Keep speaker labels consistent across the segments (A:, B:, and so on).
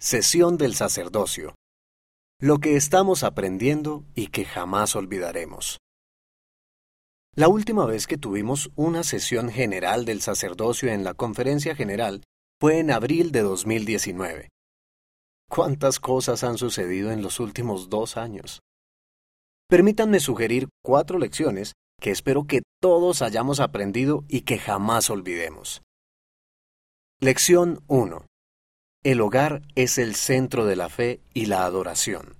A: Sesión del sacerdocio. Lo que estamos aprendiendo y que jamás olvidaremos. La última vez que tuvimos una sesión general del sacerdocio en la conferencia general fue en abril de 2019. ¿Cuántas cosas han sucedido en los últimos dos años? Permítanme sugerir cuatro lecciones que espero que todos hayamos aprendido y que jamás olvidemos. Lección 1. El hogar es el centro de la fe y la adoración.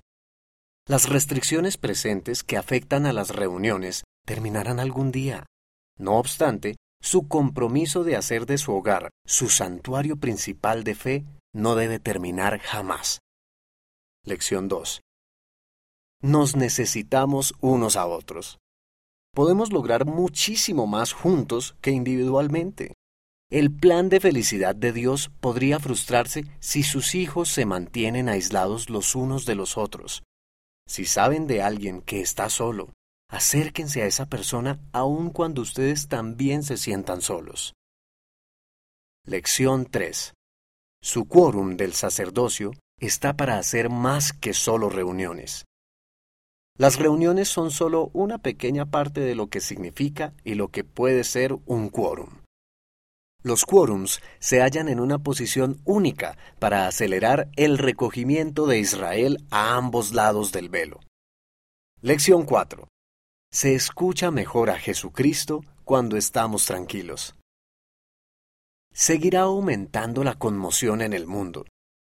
A: Las restricciones presentes que afectan a las reuniones terminarán algún día. No obstante, su compromiso de hacer de su hogar su santuario principal de fe no debe terminar jamás. Lección 2. Nos necesitamos unos a otros. Podemos lograr muchísimo más juntos que individualmente. El plan de felicidad de Dios podría frustrarse si sus hijos se mantienen aislados los unos de los otros. Si saben de alguien que está solo, acérquense a esa persona aun cuando ustedes también se sientan solos. Lección 3. Su quórum del sacerdocio está para hacer más que solo reuniones. Las reuniones son solo una pequeña parte de lo que significa y lo que puede ser un quórum. Los quórums se hallan en una posición única para acelerar el recogimiento de Israel a ambos lados del velo. Lección 4. Se escucha mejor a Jesucristo cuando estamos tranquilos. Seguirá aumentando la conmoción en el mundo.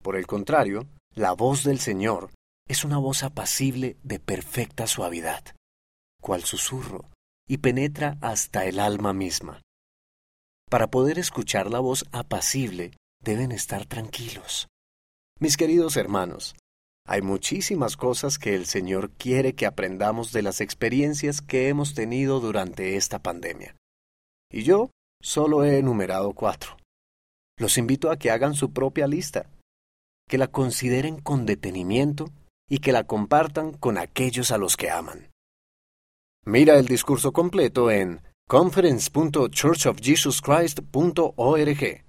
A: Por el contrario, la voz del Señor es una voz apacible de perfecta suavidad, cual susurro, y penetra hasta el alma misma. Para poder escuchar la voz apacible, deben estar tranquilos. Mis queridos hermanos, hay muchísimas cosas que el Señor quiere que aprendamos de las experiencias que hemos tenido durante esta pandemia. Y yo solo he enumerado cuatro. Los invito a que hagan su propia lista, que la consideren con detenimiento y que la compartan con aquellos a los que aman. Mira el discurso completo en conference.churchofjesuschrist.org.